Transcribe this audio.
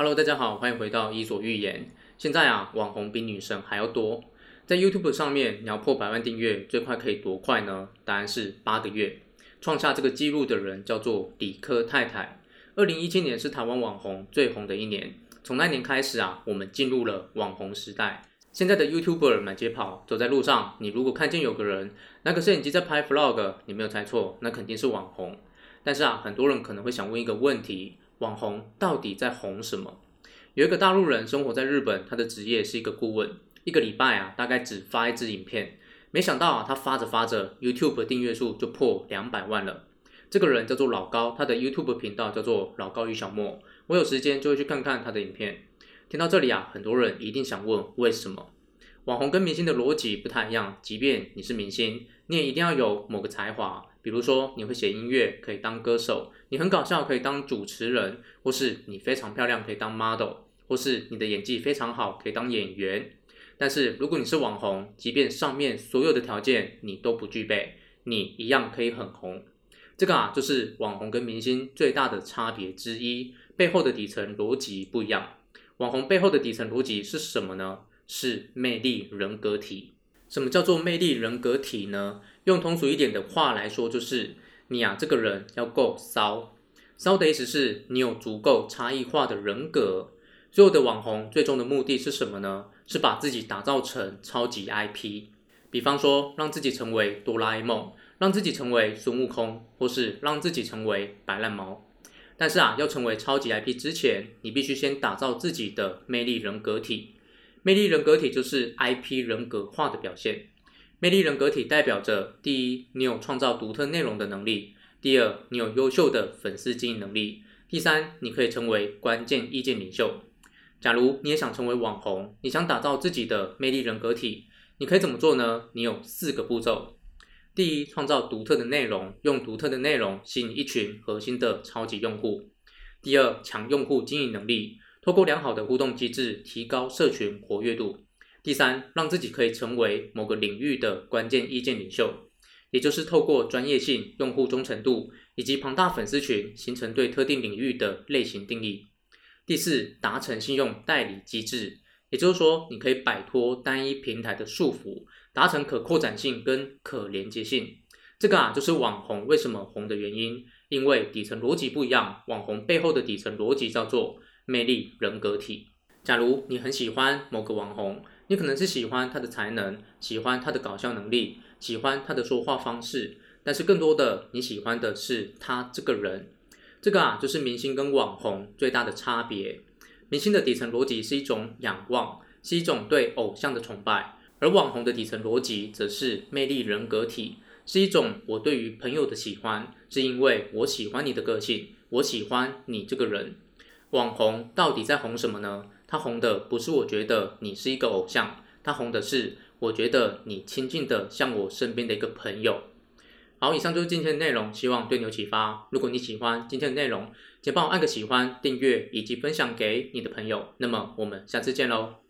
Hello，大家好，欢迎回到伊索寓言。现在啊，网红比女神还要多。在 YouTube 上面，你要破百万订阅，最快可以多快呢？答案是八个月。创下这个纪录的人叫做李科太太。二零一七年是台湾网红最红的一年。从那年开始啊，我们进入了网红时代。现在的 YouTuber 满街跑，走在路上，你如果看见有个人拿个摄影机在拍 Vlog，你没有猜错，那肯定是网红。但是啊，很多人可能会想问一个问题。网红到底在红什么？有一个大陆人生活在日本，他的职业是一个顾问，一个礼拜啊大概只发一支影片，没想到啊他发着发着，YouTube 订阅数就破两百万了。这个人叫做老高，他的 YouTube 频道叫做老高与小莫，我有时间就会去看看他的影片。听到这里啊，很多人一定想问为什么？网红跟明星的逻辑不太一样，即便你是明星，你也一定要有某个才华。比如说，你会写音乐，可以当歌手；你很搞笑，可以当主持人；或是你非常漂亮，可以当 model；或是你的演技非常好，可以当演员。但是，如果你是网红，即便上面所有的条件你都不具备，你一样可以很红。这个啊，就是网红跟明星最大的差别之一，背后的底层逻辑不一样。网红背后的底层逻辑是什么呢？是魅力人格体。什么叫做魅力人格体呢？用通俗一点的话来说，就是你啊，这个人要够骚。骚的意思是你有足够差异化的人格。所有的网红最终的目的是什么呢？是把自己打造成超级 IP。比方说，让自己成为哆啦 A 梦，让自己成为孙悟空，或是让自己成为白烂猫。但是啊，要成为超级 IP 之前，你必须先打造自己的魅力人格体。魅力人格体就是 IP 人格化的表现。魅力人格体代表着：第一，你有创造独特内容的能力；第二，你有优秀的粉丝经营能力；第三，你可以成为关键意见领袖。假如你也想成为网红，你想打造自己的魅力人格体，你可以怎么做呢？你有四个步骤：第一，创造独特的内容，用独特的内容吸引一群核心的超级用户；第二，强用户经营能力。透过良好的互动机制，提高社群活跃度。第三，让自己可以成为某个领域的关键意见领袖，也就是透过专业性、用户忠诚度以及庞大粉丝群，形成对特定领域的类型定义。第四，达成信用代理机制，也就是说，你可以摆脱单一平台的束缚，达成可扩展性跟可连接性。这个啊，就是网红为什么红的原因，因为底层逻辑不一样。网红背后的底层逻辑叫做。魅力人格体。假如你很喜欢某个网红，你可能是喜欢他的才能，喜欢他的搞笑能力，喜欢他的说话方式，但是更多的你喜欢的是他这个人。这个啊，就是明星跟网红最大的差别。明星的底层逻辑是一种仰望，是一种对偶像的崇拜，而网红的底层逻辑则是魅力人格体，是一种我对于朋友的喜欢，是因为我喜欢你的个性，我喜欢你这个人。网红到底在红什么呢？他红的不是我觉得你是一个偶像，他红的是我觉得你亲近的像我身边的一个朋友。好，以上就是今天的内容，希望对你有启发。如果你喜欢今天的内容，请帮我按个喜欢、订阅以及分享给你的朋友。那么我们下次见喽。